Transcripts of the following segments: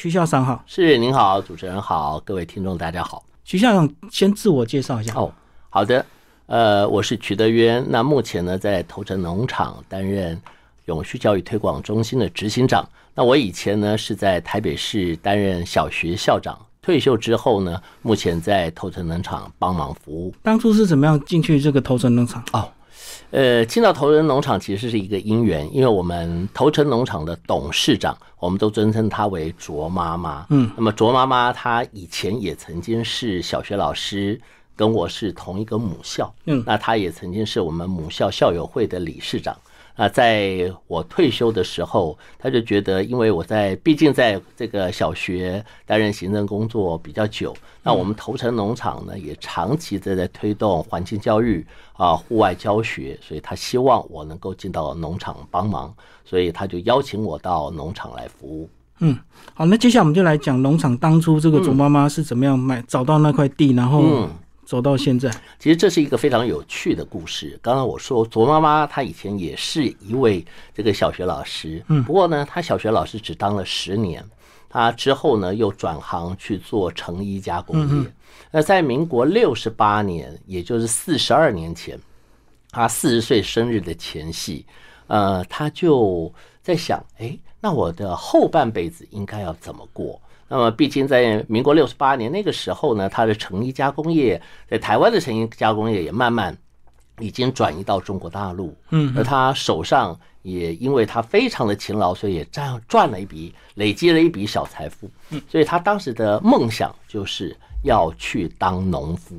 徐校长好，是您好，主持人好，各位听众大家好。徐校长先自我介绍一下。哦，好的，呃，我是徐德渊，那目前呢在头城农场担任永续教育推广中心的执行长。那我以前呢是在台北市担任小学校长，退休之后呢，目前在头城农场帮忙服务。当初是怎么样进去这个头城农场？哦。呃，进到头城农场其实是一个因缘，因为我们头城农场的董事长，我们都尊称她为卓妈妈。嗯，那么卓妈妈她以前也曾经是小学老师，跟我是同一个母校。嗯，那她也曾经是我们母校校友会的理事长。啊，在我退休的时候，他就觉得，因为我在毕竟在这个小学担任行政工作比较久，那我们头城农场呢也长期在在推动环境教育啊、户外教学，所以他希望我能够进到农场帮忙，所以他就邀请我到农场来服务。嗯，好，那接下来我们就来讲农场当初这个祖妈妈是怎么样买找到那块地，然后。走到现在，其实这是一个非常有趣的故事。刚刚我说卓妈妈她以前也是一位这个小学老师，嗯，不过呢，她小学老师只当了十年，她之后呢又转行去做成衣加工业。那在民国六十八年，也就是四十二年前，她四十岁生日的前夕，呃，她就在想，哎，那我的后半辈子应该要怎么过？那么，毕竟在民国六十八年那个时候呢，他的成衣加工业在台湾的成衣加工业也慢慢已经转移到中国大陆。嗯，而他手上也因为他非常的勤劳，所以也赚赚了一笔，累积了一笔小财富。嗯，所以他当时的梦想就是要去当农夫。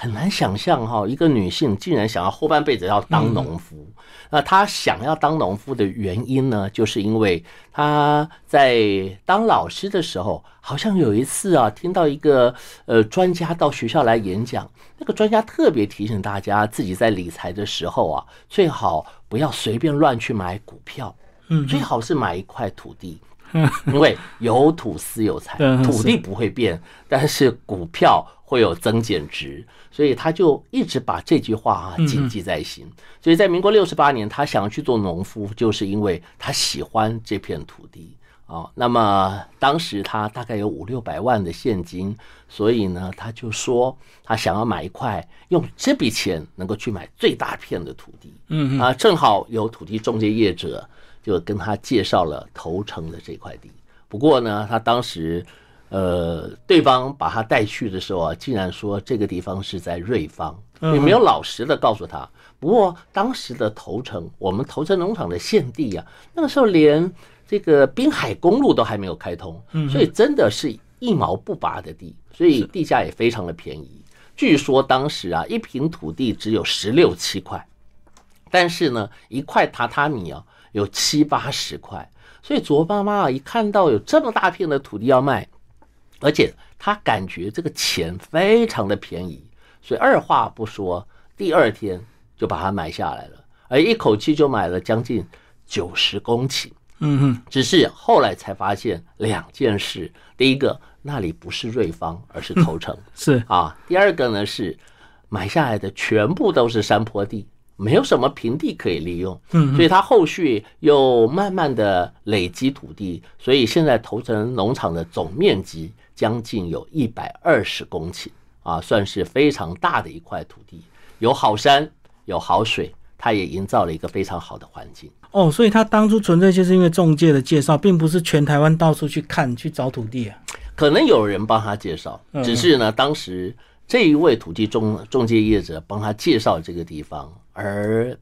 很难想象哈，一个女性竟然想要后半辈子要当农夫。那她想要当农夫的原因呢，就是因为她在当老师的时候，好像有一次啊，听到一个呃专家到学校来演讲，那个专家特别提醒大家，自己在理财的时候啊，最好不要随便乱去买股票，嗯，最好是买一块土地，因为有土司有财，土地不会变，但是股票。会有增减值，所以他就一直把这句话啊谨记在心。所以在民国六十八年，他想要去做农夫，就是因为他喜欢这片土地啊。那么当时他大概有五六百万的现金，所以呢，他就说他想要买一块，用这笔钱能够去买最大片的土地。嗯啊，正好有土地中介业者就跟他介绍了头城的这块地。不过呢，他当时。呃，对方把他带去的时候啊，竟然说这个地方是在瑞芳，也没有老实的告诉他。不过当时的头城，我们头城农场的现地啊，那个时候连这个滨海公路都还没有开通，所以真的是一毛不拔的地，所以地价也非常的便宜。据说当时啊，一平土地只有十六七块，但是呢，一块榻榻米啊有七八十块，所以卓妈妈啊一看到有这么大片的土地要卖。而且他感觉这个钱非常的便宜，所以二话不说，第二天就把它买下来了，而一口气就买了将近九十公顷。嗯哼，只是后来才发现两件事：第一个，那里不是瑞芳，而是头城；是啊，第二个呢是买下来的全部都是山坡地。没有什么平地可以利用，嗯，所以他后续又慢慢的累积土地，所以现在头城农场的总面积将近有一百二十公顷啊，算是非常大的一块土地，有好山有好水，它也营造了一个非常好的环境。哦，所以他当初纯粹就是因为中介的介绍，并不是全台湾到处去看去找土地啊，可能有人帮他介绍，只是呢，当时这一位土地中中介业者帮他介绍这个地方。而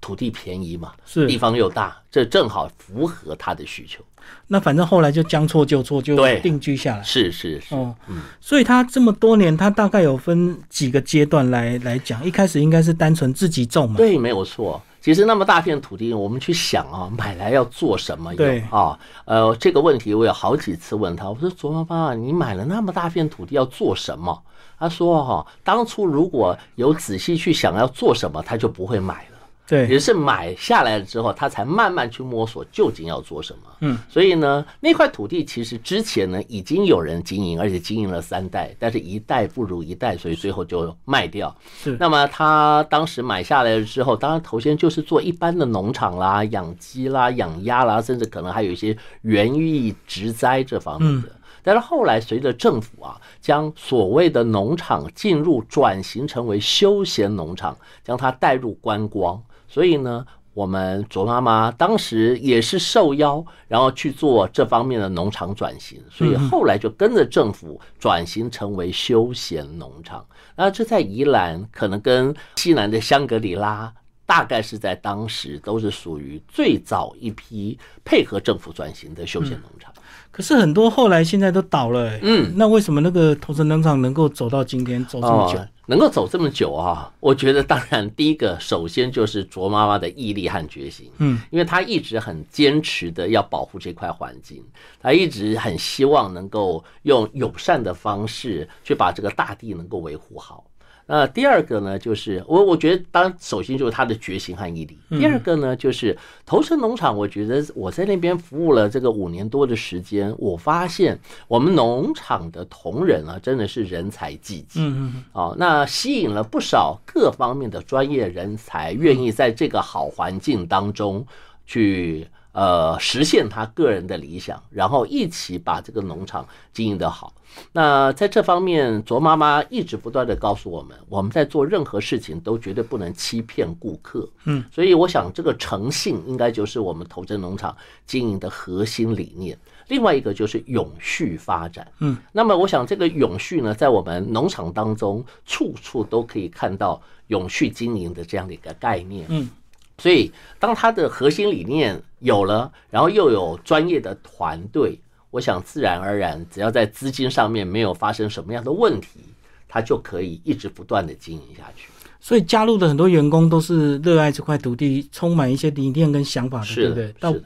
土地便宜嘛，是地方又大，这正好符合他的需求。那反正后来就将错就错，就定居下来。是是是，哦，嗯，所以他这么多年，他大概有分几个阶段来来讲。一开始应该是单纯自己种嘛，对，没有错。其实那么大片土地，我们去想啊，买来要做什么？对啊，呃，这个问题我有好几次问他，我说卓妈妈，你买了那么大片土地要做什么？他说：“哈，当初如果有仔细去想要做什么，他就不会买了。对，也是买下来了之后，他才慢慢去摸索究竟要做什么。嗯，所以呢，那块土地其实之前呢已经有人经营，而且经营了三代，但是一代不如一代，所以最后就卖掉。是，那么他当时买下来了之后，当然头先就是做一般的农场啦，养鸡啦、养鸭啦，甚至可能还有一些园艺植栽这方面的。但是后来随着政府啊，将所谓的农场进入转型成为休闲农场，将它带入观光，所以呢，我们卓妈妈当时也是受邀，然后去做这方面的农场转型，所以后来就跟着政府转型成为休闲农场。那这在宜兰，可能跟西南的香格里拉。大概是在当时都是属于最早一批配合政府转型的休闲农场，可是很多后来现在都倒了。嗯，那为什么那个投资农场能够走到今天走这么久？能够走这么久啊？我觉得当然第一个首先就是卓妈妈的毅力和决心。嗯，因为她一直很坚持的要保护这块环境，她一直很希望能够用友善的方式去把这个大地能够维护好。那第二个呢，就是我我觉得，当然首先就是他的决心和毅力。第二个呢，就是投身农场，我觉得我在那边服务了这个五年多的时间，我发现我们农场的同仁啊，真的是人才济济。嗯嗯。哦，那吸引了不少各方面的专业人才，愿意在这个好环境当中去。呃，实现他个人的理想，然后一起把这个农场经营得好。那在这方面，卓妈妈一直不断的告诉我们，我们在做任何事情都绝对不能欺骗顾客。嗯，所以我想这个诚信应该就是我们投真农场经营的核心理念。另外一个就是永续发展。嗯，那么我想这个永续呢，在我们农场当中，处处都可以看到永续经营的这样的一个概念。嗯。所以，当他的核心理念有了，然后又有专业的团队，我想自然而然，只要在资金上面没有发生什么样的问题，他就可以一直不断的经营下去。所以，加入的很多员工都是热爱这块土地，充满一些理念跟想法的，对不对？是的，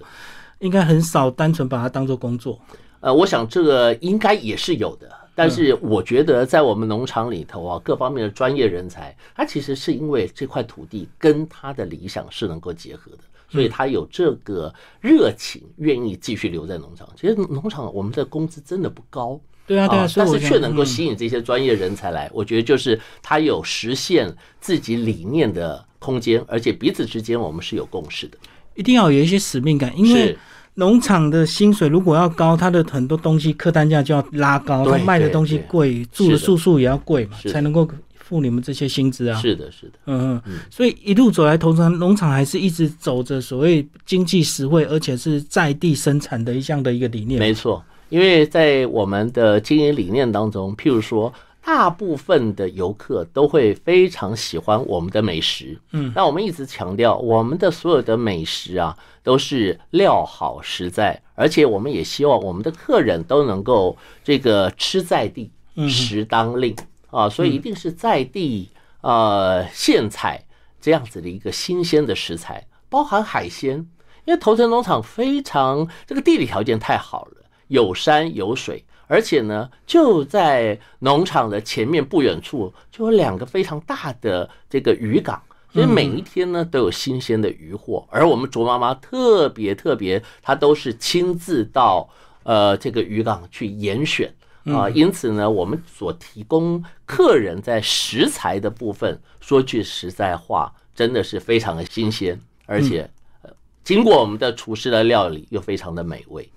应该很少单纯把它当做工作。呃，我想这个应该也是有的。但是我觉得，在我们农场里头啊，各方面的专业人才，他其实是因为这块土地跟他的理想是能够结合的，所以他有这个热情，愿意继续留在农场。其实农场我们的工资真的不高，对啊，对啊，但是却能够吸引这些专业人才来。我觉得就是他有实现自己理念的空间，而且彼此之间我们是有共识的。一定要有一些使命感，因为。农场的薪水如果要高，它的很多东西客单价就要拉高，它卖的东西贵，住的住宿也要贵嘛，才能够付你们这些薪资啊。是的，是的，嗯嗯。所以一路走来，投资农场还是一直走着所谓经济实惠，而且是在地生产的一项的一个理念。没错，因为在我们的经营理念当中，譬如说。大部分的游客都会非常喜欢我们的美食，嗯，那我们一直强调，我们的所有的美食啊，都是料好实在，而且我们也希望我们的客人都能够这个吃在地，食当令。啊，所以一定是在地呃现采这样子的一个新鲜的食材，包含海鲜，因为头城农场非常这个地理条件太好了，有山有水。而且呢，就在农场的前面不远处，就有两个非常大的这个渔港，所以每一天呢都有新鲜的渔获。而我们卓妈妈特别特别，她都是亲自到呃这个渔港去严选啊，因此呢，我们所提供客人在食材的部分，说句实在话，真的是非常的新鲜，而且呃经过我们的厨师的料理又非常的美味。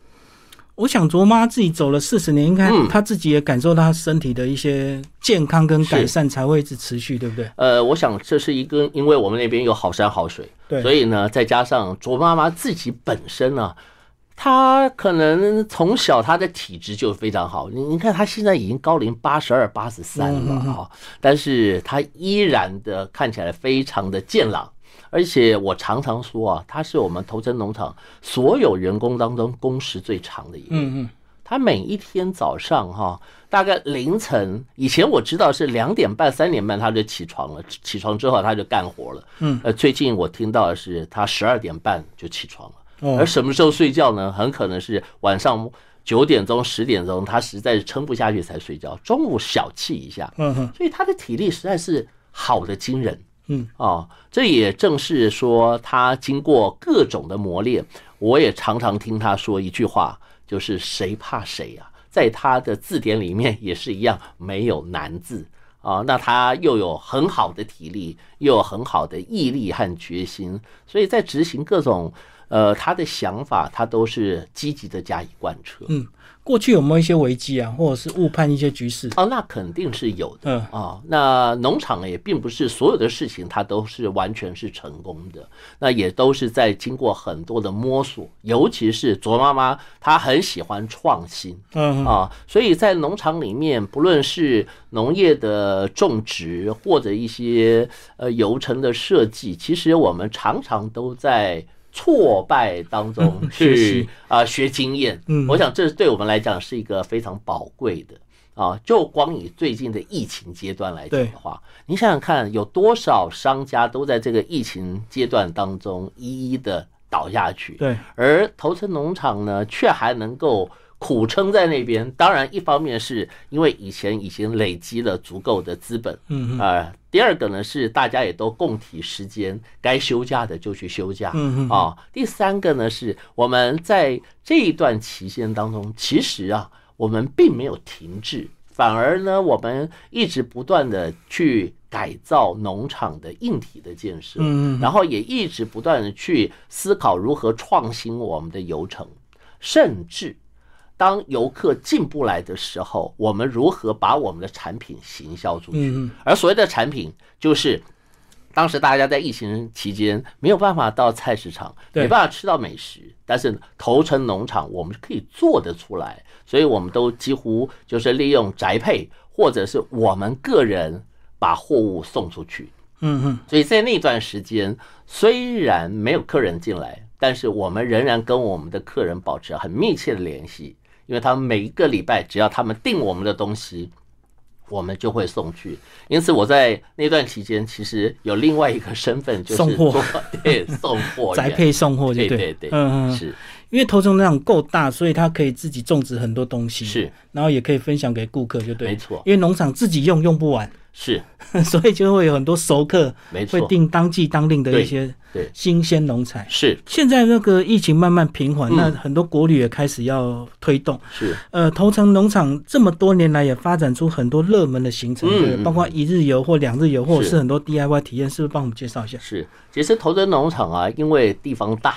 我想卓妈自己走了四十年，应该她自己也感受到她身体的一些健康跟改善，才会一直持续，对不对？呃，我想这是一个，因为我们那边有好山好水，对，所以呢，再加上卓妈妈自己本身呢，她可能从小她的体质就非常好。你你看她现在已经高龄八十二、八十三了啊，但是她依然的看起来非常的健朗。而且我常常说啊，他是我们头城农场所有员工当中工时最长的一个。嗯嗯，他每一天早上哈，大概凌晨以前我知道是两点半、三点半他就起床了，起床之后他就干活了。嗯，呃，最近我听到的是他十二点半就起床了。而什么时候睡觉呢？很可能是晚上九点钟、十点钟，他实在是撑不下去才睡觉。中午小憩一下。嗯哼，所以他的体力实在是好的惊人。嗯，哦，这也正是说他经过各种的磨练。我也常常听他说一句话，就是谁怕谁呀？在他的字典里面也是一样，没有难字啊。那他又有很好的体力，又有很好的毅力和决心，所以在执行各种呃他的想法，他都是积极的加以贯彻。嗯。过去有没有一些危机啊，或者是误判一些局势？哦，那肯定是有的。嗯啊，那农场也并不是所有的事情它都是完全是成功的，那也都是在经过很多的摸索。尤其是卓妈妈，她很喜欢创新。嗯啊，所以在农场里面，不论是农业的种植或者一些呃游程的设计，其实我们常常都在。挫败当中去 啊学经验，嗯，我想这对我们来讲是一个非常宝贵的啊。就光以最近的疫情阶段来讲的话，你想想看，有多少商家都在这个疫情阶段当中一一的倒下去，对，而头城农场呢，却还能够。苦撑在那边，当然一方面是因为以前已经累积了足够的资本，嗯啊，第二个呢是大家也都共体时间，该休假的就去休假，嗯啊，第三个呢是我们在这一段期间当中，其实啊我们并没有停滞，反而呢我们一直不断的去改造农场的硬体的建设，嗯然后也一直不断的去思考如何创新我们的游程，甚至。当游客进不来的时候，我们如何把我们的产品行销出去？而所谓的产品，就是当时大家在疫情期间没有办法到菜市场，没办法吃到美食，但是头城农场我们可以做得出来，所以我们都几乎就是利用宅配，或者是我们个人把货物送出去。嗯嗯，所以在那段时间，虽然没有客人进来，但是我们仍然跟我们的客人保持很密切的联系。因为他们每一个礼拜，只要他们订我们的东西，我们就会送去。因此，我在那段期间其实有另外一个身份，就是送货，对，送货，宅配送货，对对对，嗯嗯，是。因为头城那样够大，所以他可以自己种植很多东西，是，然后也可以分享给顾客，就对，没错。因为农场自己用用不完。是，所以就会有很多熟客，没错，会订当季当令的一些对新鲜农产。是，现在那个疫情慢慢平缓，那很多国旅也开始要推动。是，呃，头城农场这么多年来也发展出很多热门的行程，对，包括一日游或两日游，或者是很多 DIY 体验，是不是？帮我们介绍一下？是，其实头城农场啊，因为地方大。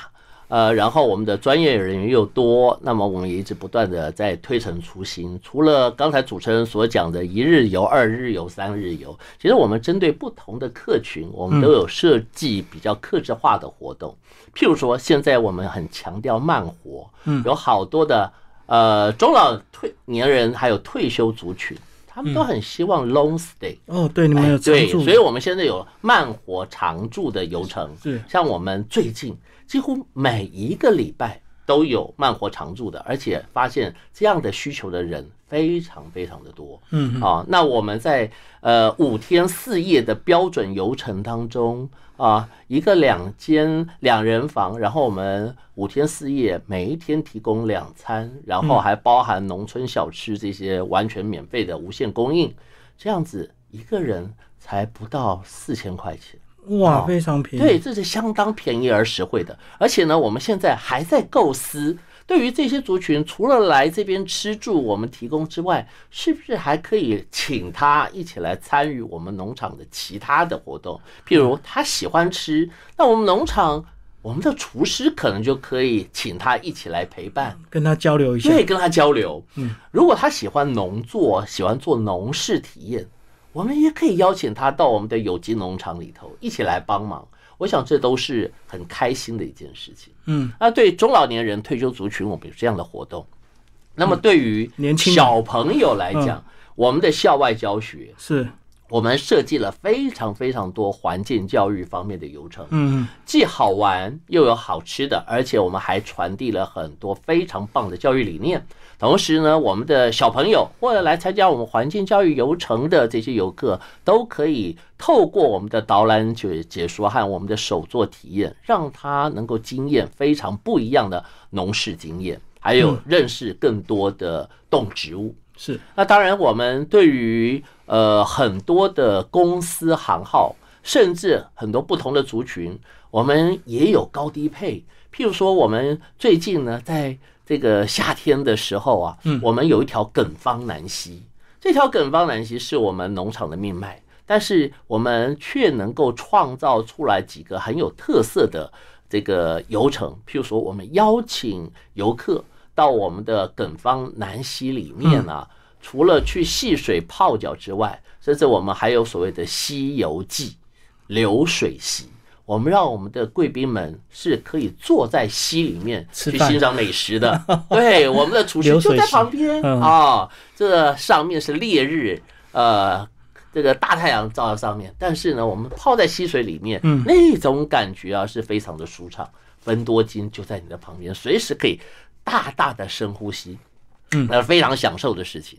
呃，然后我们的专业人员又多，那么我们也一直不断的在推陈出新。除了刚才主持人所讲的一日游、二日游、三日游，其实我们针对不同的客群，我们都有设计比较克制化的活动。譬如说，现在我们很强调慢活，嗯，有好多的呃中老退年人还有退休族群，他们都很希望 long stay。哦，对，你们有对，所以我们现在有慢活常住的游程。是，像我们最近。几乎每一个礼拜都有慢活常住的，而且发现这样的需求的人非常非常的多。嗯，啊，那我们在呃五天四夜的标准游程当中啊，一个两间两人房，然后我们五天四夜每一天提供两餐，然后还包含农村小吃这些完全免费的无限供应，这样子一个人才不到四千块钱。哇，非常便宜！对，这是相当便宜而实惠的。而且呢，我们现在还在构思，对于这些族群，除了来这边吃住我们提供之外，是不是还可以请他一起来参与我们农场的其他的活动？譬如他喜欢吃，那我们农场我们的厨师可能就可以请他一起来陪伴，跟他交流一下。对，跟他交流。嗯，如果他喜欢农作，喜欢做农事体验。我们也可以邀请他到我们的有机农场里头一起来帮忙，我想这都是很开心的一件事情。嗯，那对中老年人、退休族群，我们有这样的活动。那么对于年轻小朋友来讲，我们的校外教学是。我们设计了非常非常多环境教育方面的游程，嗯，既好玩又有好吃的，而且我们还传递了很多非常棒的教育理念。同时呢，我们的小朋友或者来参加我们环境教育游程的这些游客，都可以透过我们的导览解解说和我们的手作体验，让他能够经验非常不一样的农事经验，还有认识更多的动植物。是，那当然，我们对于呃很多的公司行号，甚至很多不同的族群，我们也有高低配。譬如说，我们最近呢，在这个夏天的时候啊，嗯，我们有一条耿方南溪，这条耿方南溪是我们农场的命脉，但是我们却能够创造出来几个很有特色的这个游程。譬如说，我们邀请游客到我们的耿方南溪里面啊，除了去戏水泡脚之外，甚至我们还有所谓的西游记流水席。我们让我们的贵宾们是可以坐在溪里面去欣赏美食的。对，我们的厨师就在旁边啊。这上面是烈日，呃，这个大太阳照在上面，但是呢，我们泡在溪水里面，那种感觉啊是非常的舒畅。分多金就在你的旁边，随时可以大大的深呼吸，嗯，那非常享受的事情。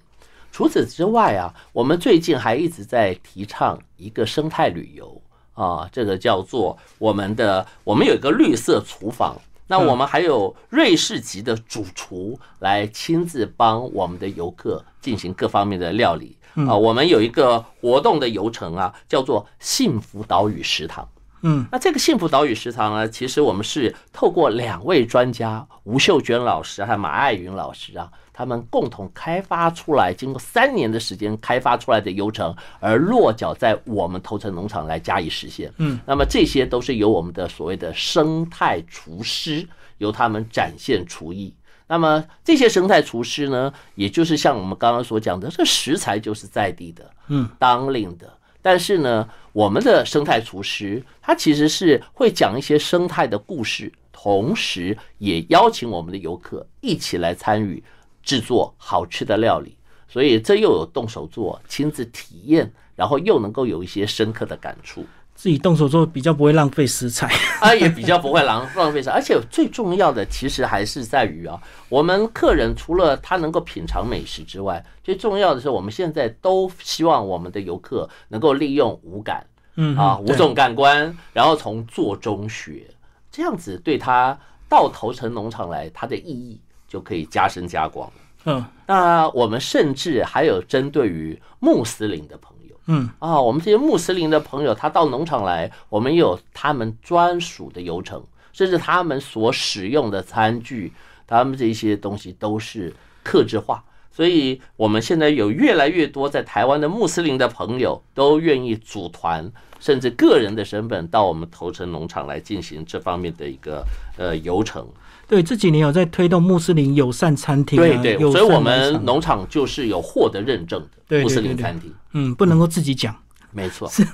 除此之外啊，我们最近还一直在提倡一个生态旅游。啊，这个叫做我们的，我们有一个绿色厨房，那我们还有瑞士籍的主厨来亲自帮我们的游客进行各方面的料理啊。我们有一个活动的游程啊，叫做幸福岛屿食堂。嗯，那这个幸福岛屿食堂呢，其实我们是透过两位专家吴秀娟老师还有马爱云老师啊。他们共同开发出来，经过三年的时间开发出来的流程，而落脚在我们头城农场来加以实现。嗯，那么这些都是由我们的所谓的生态厨师由他们展现厨艺。那么这些生态厨师呢，也就是像我们刚刚所讲的，这食材就是在地的，嗯，当令的。但是呢，我们的生态厨师他其实是会讲一些生态的故事，同时也邀请我们的游客一起来参与。制作好吃的料理，所以这又有动手做、亲自体验，然后又能够有一些深刻的感触。自己动手做比较不会浪费食材，啊，也比较不会浪浪费食材。而且最重要的，其实还是在于啊，我们客人除了他能够品尝美食之外，最重要的是，我们现在都希望我们的游客能够利用五感，嗯啊，五种感官，然后从做中学，这样子对他到头城农场来，它的意义。就可以加深加广嗯，那我们甚至还有针对于穆斯林的朋友，嗯啊，我们这些穆斯林的朋友，他到农场来，我们有他们专属的流程，甚至他们所使用的餐具，他们这些东西都是克制化。所以，我们现在有越来越多在台湾的穆斯林的朋友，都愿意组团，甚至个人的身份到我们头城农场来进行这方面的一个呃游程。对，这几年有在推动穆斯林友善餐厅，对对，所以我们农场就是有获得认证的穆斯林餐厅。嗯，不能够自己讲，没错。是。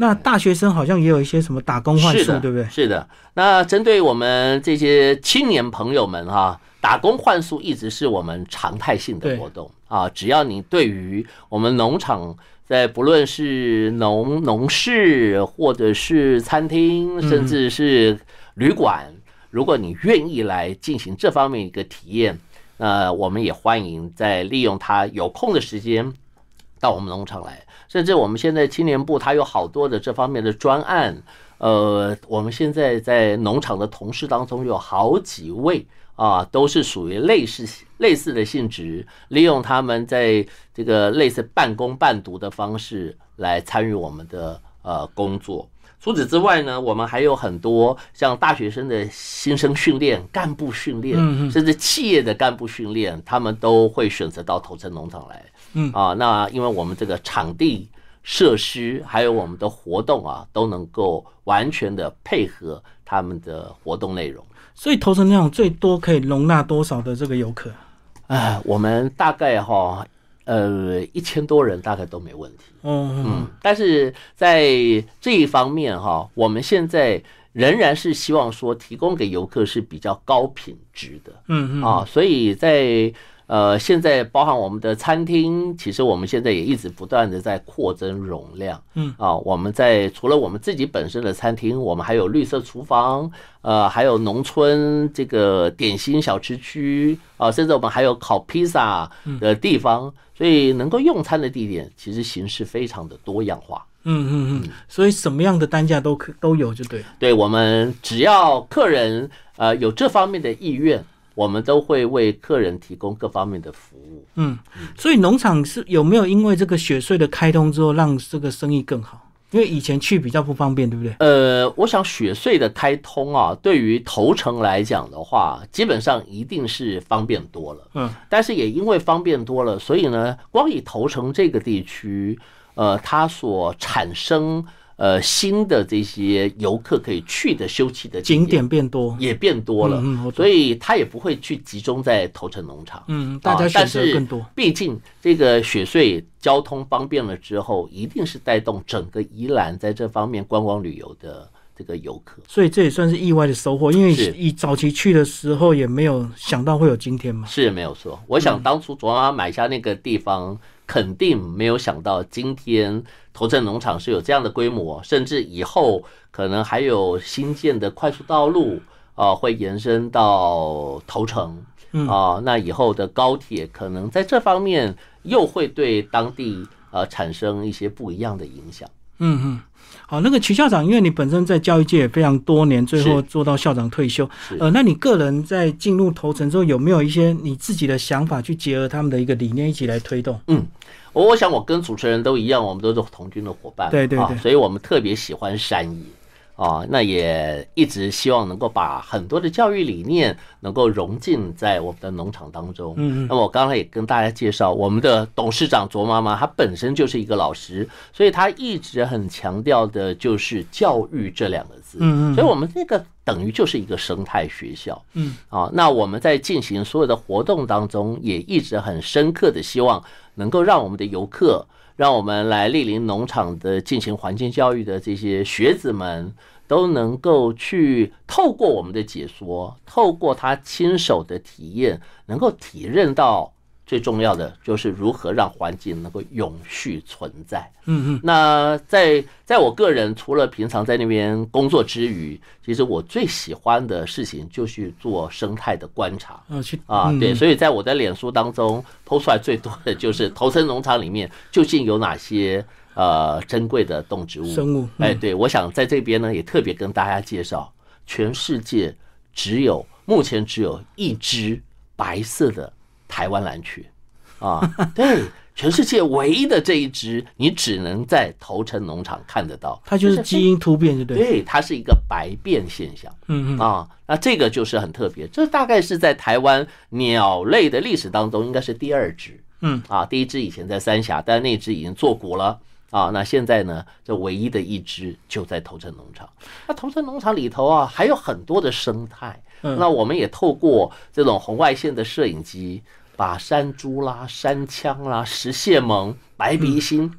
那大学生好像也有一些什么打工换宿，对不对？是的。那针对我们这些青年朋友们哈，打工换宿一直是我们常态性的活动啊。只要你对于我们农场，在不论是农农事，或者是餐厅，甚至是旅馆。如果你愿意来进行这方面一个体验，那我们也欢迎在利用他有空的时间到我们农场来。甚至我们现在青年部它有好多的这方面的专案，呃，我们现在在农场的同事当中有好几位啊，都是属于类似类似的性质，利用他们在这个类似半工半读的方式来参与我们的呃工作。除此之外呢，我们还有很多像大学生的新生训练、干部训练，甚至企业的干部训练，他们都会选择到头城农场来。嗯啊，那因为我们这个场地设施还有我们的活动啊，都能够完全的配合他们的活动内容。所以头城农场最多可以容纳多少的这个游客？哎，我们大概哈。呃，一千多人大概都没问题。嗯嗯，但是在这一方面哈，我们现在仍然是希望说提供给游客是比较高品质的。嗯嗯啊，所以在。呃，现在包含我们的餐厅，其实我们现在也一直不断的在扩增容量。嗯啊，我们在除了我们自己本身的餐厅，我们还有绿色厨房，呃，还有农村这个点心小吃区啊，甚至我们还有烤披萨的地方，所以能够用餐的地点其实形式非常的多样化。嗯嗯嗯，所以什么样的单价都可都有，就对。对我们只要客人呃有这方面的意愿。我们都会为客人提供各方面的服务。嗯，所以农场是有没有因为这个雪隧的开通之后，让这个生意更好？因为以前去比较不方便，对不对？呃，我想雪隧的开通啊，对于头城来讲的话，基本上一定是方便多了。嗯，但是也因为方便多了，所以呢，光以头城这个地区，呃，它所产生。呃，新的这些游客可以去的休憩的景点变多，也变多了，所以他也不会去集中在头城农场。嗯，大家选择更多。毕竟这个雪穗交通方便了之后，一定是带动整个宜兰在这方面观光旅游的这个游客。所以这也算是意外的收获，因为以早期去的时候也没有想到会有今天嘛。是没有错，我想当初卓妈买下那个地方。肯定没有想到，今天头镇农场是有这样的规模，甚至以后可能还有新建的快速道路啊，会延伸到头城啊。那以后的高铁可能在这方面又会对当地呃产生一些不一样的影响。嗯嗯，好，那个曲校长，因为你本身在教育界也非常多年，最后做到校长退休，呃，那你个人在进入头城之后，有没有一些你自己的想法去结合他们的一个理念，一起来推动？嗯，我我想我跟主持人都一样，我们都是同军的伙伴，对对对，所以我们特别喜欢山野。啊，那也一直希望能够把很多的教育理念能够融进在我们的农场当中。嗯，那么我刚才也跟大家介绍，我们的董事长卓妈妈，她本身就是一个老师，所以她一直很强调的就是教育这两个字。嗯嗯，所以我们这个等于就是一个生态学校。嗯，啊，那我们在进行所有的活动当中，也一直很深刻的希望能够让我们的游客。让我们来莅临农场的进行环境教育的这些学子们，都能够去透过我们的解说，透过他亲手的体验，能够体认到。最重要的就是如何让环境能够永续存在。嗯嗯。那在在我个人除了平常在那边工作之余，其实我最喜欢的事情就是做生态的观察。啊，对，所以在我的脸书当中抛出来最多的就是头城农场里面究竟有哪些呃珍贵的动植物生物。哎，对，我想在这边呢也特别跟大家介绍，全世界只有目前只有一只白色的。台湾蓝区，啊，对，全世界唯一的这一只，你只能在头城农场看得到。它就是基因突变，对不对？对，它是一个白变现象。嗯嗯啊，那这个就是很特别。这大概是在台湾鸟类的历史当中，应该是第二只。嗯啊，第一只以前在三峡，但那只已经做古了。啊，那现在呢，这唯一的一只就在头城农场。那头城农场里头啊，还有很多的生态。那我们也透过这种红外线的摄影机。把山猪啦、山羌啦、石蟹獴、白鼻心、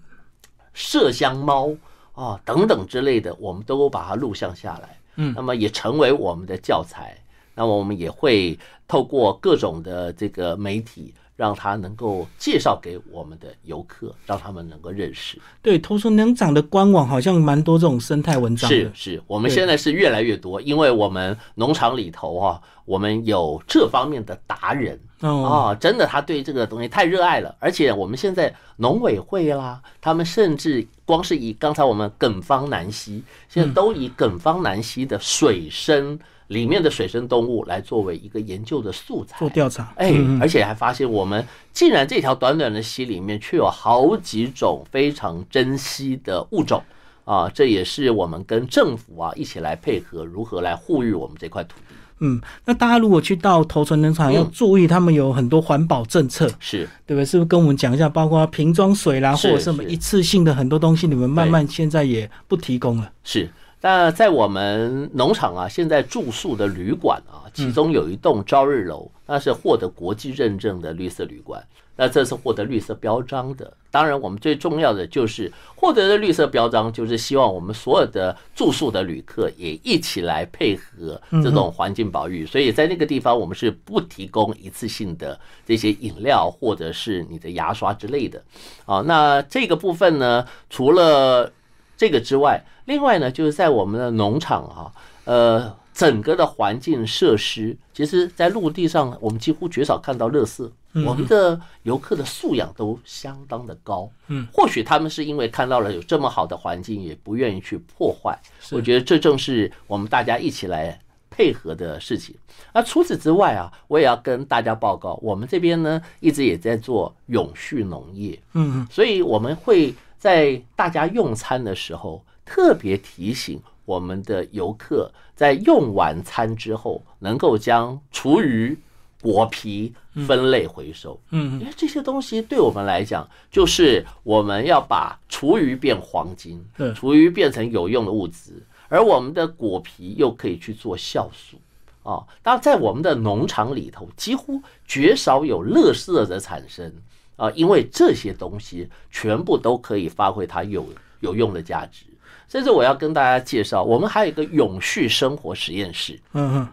麝香猫啊等等之类的，我们都把它录像下来。嗯，那么也成为我们的教材。那么我们也会透过各种的这个媒体。让他能够介绍给我们的游客，让他们能够认识。对，头村农场的官网好像蛮多这种生态文章。是是，我们现在是越来越多，因为我们农场里头啊，我们有这方面的达人啊，真的他对这个东西太热爱了。而且我们现在农委会啦，他们甚至光是以刚才我们耿方南溪，现在都以耿方南溪的水深。里面的水生动物来作为一个研究的素材做调查，哎，而且还发现我们竟然这条短短的溪里面却有好几种非常珍稀的物种啊！这也是我们跟政府啊一起来配合，如何来护育我们这块土地。嗯，那大家如果去到头村农场，要注意他们有很多环保政策，是对不对？是不是跟我们讲一下？包括瓶装水啦，或者什么一次性的很多东西，你们慢慢现在也不提供了。是。那在我们农场啊，现在住宿的旅馆啊，其中有一栋朝日楼，那是获得国际认证的绿色旅馆。那这是获得绿色标章的。当然，我们最重要的就是获得的绿色标章，就是希望我们所有的住宿的旅客也一起来配合这种环境保育。所以在那个地方，我们是不提供一次性的这些饮料或者是你的牙刷之类的。啊，那这个部分呢，除了这个之外，另外呢，就是在我们的农场啊，呃，整个的环境设施，其实，在陆地上我们几乎绝少看到垃圾。我们的游客的素养都相当的高。嗯，或许他们是因为看到了有这么好的环境，也不愿意去破坏。我觉得这正是我们大家一起来配合的事情。那除此之外啊，我也要跟大家报告，我们这边呢，一直也在做永续农业。嗯，所以我们会。在大家用餐的时候，特别提醒我们的游客，在用完餐之后，能够将厨余、果皮分类回收。嗯，因为这些东西对我们来讲，就是我们要把厨余变黄金，对厨余变成有用的物质，而我们的果皮又可以去做酵素。啊，当然，在我们的农场里头，几乎绝少有垃圾的产生啊，因为这些东西全部都可以发挥它有有用的价值。甚至我要跟大家介绍，我们还有一个永续生活实验室。嗯嗯，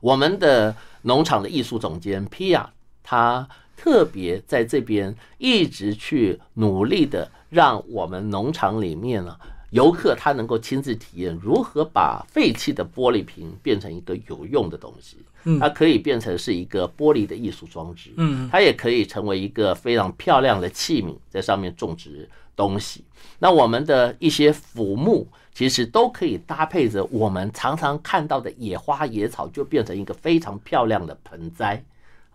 我们的农场的艺术总监皮亚，他特别在这边一直去努力的，让我们农场里面呢。游客他能够亲自体验如何把废弃的玻璃瓶变成一个有用的东西，它可以变成是一个玻璃的艺术装置，嗯，它也可以成为一个非常漂亮的器皿，在上面种植东西。那我们的一些腐木其实都可以搭配着我们常常看到的野花野草，就变成一个非常漂亮的盆栽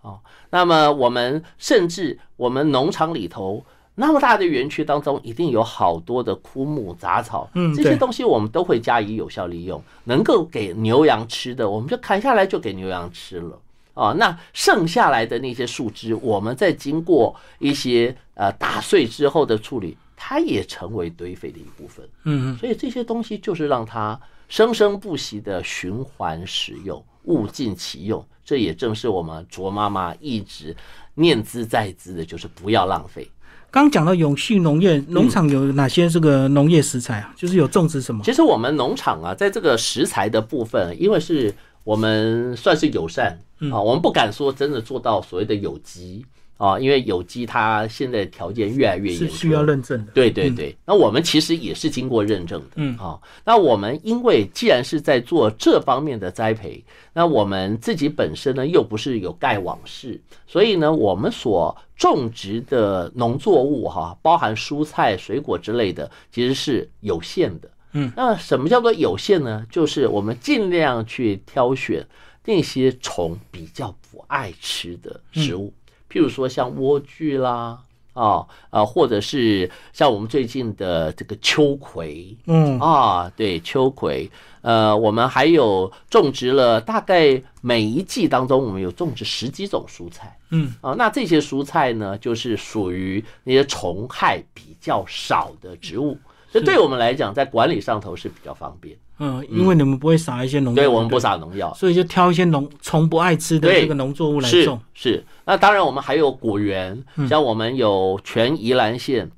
哦。那么我们甚至我们农场里头。那么大的园区当中，一定有好多的枯木杂草，嗯，这些东西我们都会加以有效利用。能够给牛羊吃的，我们就砍下来就给牛羊吃了啊。那剩下来的那些树枝，我们在经过一些呃打碎之后的处理，它也成为堆肥的一部分。嗯，所以这些东西就是让它生生不息的循环使用，物尽其用。这也正是我们卓妈妈一直念兹在兹的，就是不要浪费。刚讲到永续农业，农场有哪些这个农业食材啊？就是有种植什么？其实我们农场啊，在这个食材的部分，因为是我们算是友善啊，我们不敢说真的做到所谓的有机。啊，因为有机它现在条件越来越严，是需要认证的。对对对，那我们其实也是经过认证的。嗯，啊，那我们因为既然是在做这方面的栽培，那我们自己本身呢又不是有盖网式，所以呢，我们所种植的农作物哈，包含蔬菜、水果之类的，其实是有限的。嗯，那什么叫做有限呢？就是我们尽量去挑选那些虫比较不爱吃的食物。譬如说像莴苣啦，啊啊，或者是像我们最近的这个秋葵，嗯啊，对秋葵，呃，我们还有种植了大概每一季当中，我们有种植十几种蔬菜，嗯啊，那这些蔬菜呢，就是属于那些虫害比较少的植物，所以对我们来讲，在管理上头是比较方便。嗯，因为你们不会撒一些农药，对我们不撒农药，所以就挑一些农虫不爱吃的这个农作物来种。是，那当然我们还有果园，像我们有全宜兰县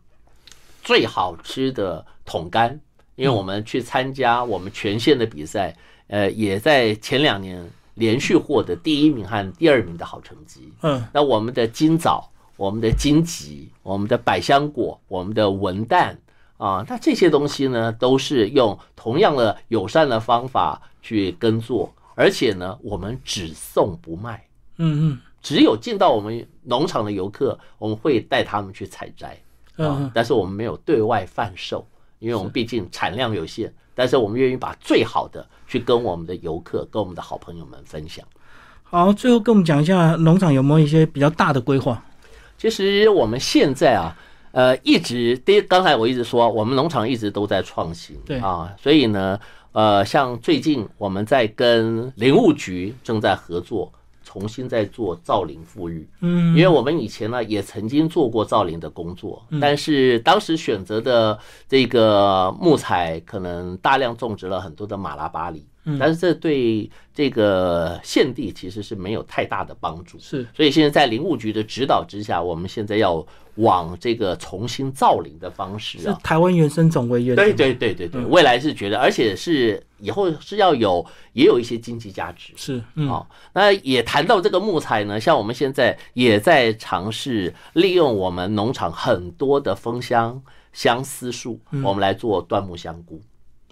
最好吃的桶柑，因为我们去参加我们全县的比赛，呃，也在前两年连续获得第一名和第二名的好成绩。嗯，那我们的金枣、我们的荆棘、我们的百香果、我们的文旦。啊，那这些东西呢，都是用同样的友善的方法去耕作，而且呢，我们只送不卖。嗯嗯，只有进到我们农场的游客，我们会带他们去采摘。嗯，但是我们没有对外贩售，因为我们毕竟产量有限。但是我们愿意把最好的去跟我们的游客、跟我们的好朋友们分享。好，最后跟我们讲一下农场有没有一些比较大的规划？其实我们现在啊。呃，一直第刚才我一直说，我们农场一直都在创新，对啊，所以呢，呃，像最近我们在跟林务局正在合作，重新在做造林富裕，嗯，因为我们以前呢也曾经做过造林的工作，但是当时选择的这个木材可能大量种植了很多的马拉巴梨，但是这对这个县地其实是没有太大的帮助，是，所以现在在林务局的指导之下，我们现在要。往这个重新造林的方式啊，台湾原生种为原对对对对对，未来是觉得，而且是以后是要有也有一些经济价值，是好。那也谈到这个木材呢，像我们现在也在尝试利用我们农场很多的枫香相思树，我们来做椴木香菇。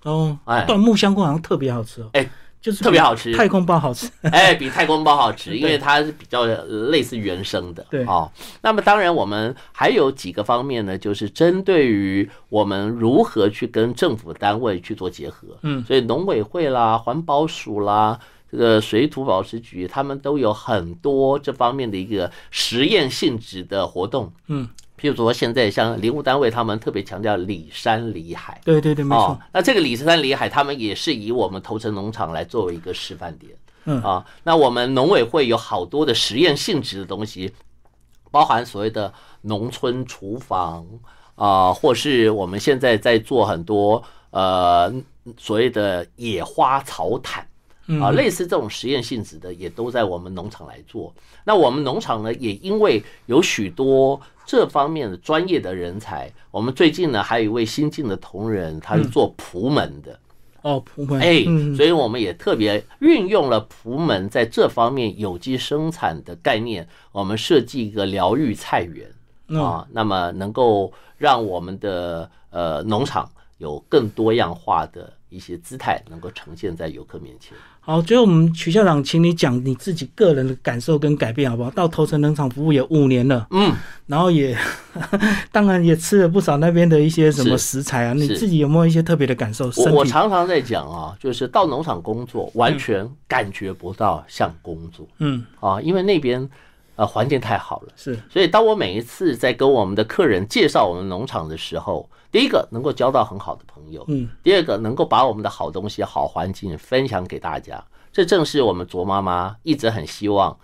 哦，哎，椴木香菇好像特别好吃哦，哎。就是特别好吃，太空包好吃，哎，比太空包好吃，因为它是比较类似原生的，对。哦。那么当然，我们还有几个方面呢，就是针对于我们如何去跟政府单位去做结合，嗯，所以农委会啦、环保署啦、这个水土保持局，他们都有很多这方面的一个实验性质的活动，嗯，譬如说，现在像林务单位，他们特别强调里山里海。对对对，没错。那这个里山里海，他们也是以我们头城农场来作为一个示范点。嗯啊，那我们农委会有好多的实验性质的东西，包含所谓的农村厨房啊，或是我们现在在做很多呃所谓的野花草毯。啊，类似这种实验性质的，也都在我们农场来做。那我们农场呢，也因为有许多这方面的专业的人才，我们最近呢，还有一位新进的同仁，他是做蒲门的。哦，蒲门，哎，所以我们也特别运用了蒲门在这方面有机生产的概念，我们设计一个疗愈菜园啊，那么能够让我们的呃农场有更多样化的一些姿态，能够呈现在游客面前。好，最后我们曲校长，请你讲你自己个人的感受跟改变，好不好？到头城农场服务也五年了，嗯，然后也 当然也吃了不少那边的一些什么食材啊，你自己有没有一些特别的感受？我我常常在讲啊，就是到农场工作，完全感觉不到像工作，嗯啊，因为那边。呃，环境太好了，是，所以当我每一次在跟我们的客人介绍我们农场的时候，第一个能够交到很好的朋友，嗯，第二个能够把我们的好东西、好环境分享给大家，这正是我们卓妈妈一直很希望、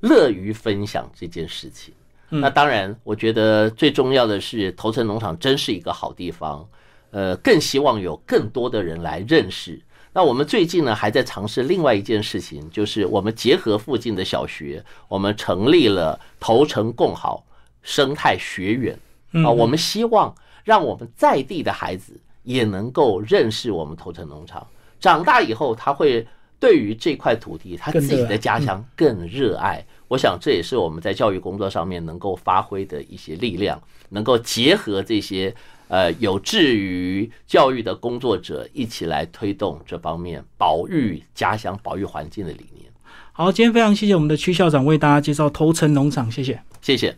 乐于分享这件事情。那当然，我觉得最重要的是，头城农场真是一个好地方，呃，更希望有更多的人来认识。那我们最近呢，还在尝试另外一件事情，就是我们结合附近的小学，我们成立了头城共好生态学园啊。我们希望让我们在地的孩子也能够认识我们头城农场，长大以后他会对于这块土地，他自己的家乡更热爱。我想这也是我们在教育工作上面能够发挥的一些力量，能够结合这些。呃，有志于教育的工作者一起来推动这方面保育家乡、保育环境的理念。好，今天非常谢谢我们的区校长为大家介绍头城农场，谢谢，谢谢。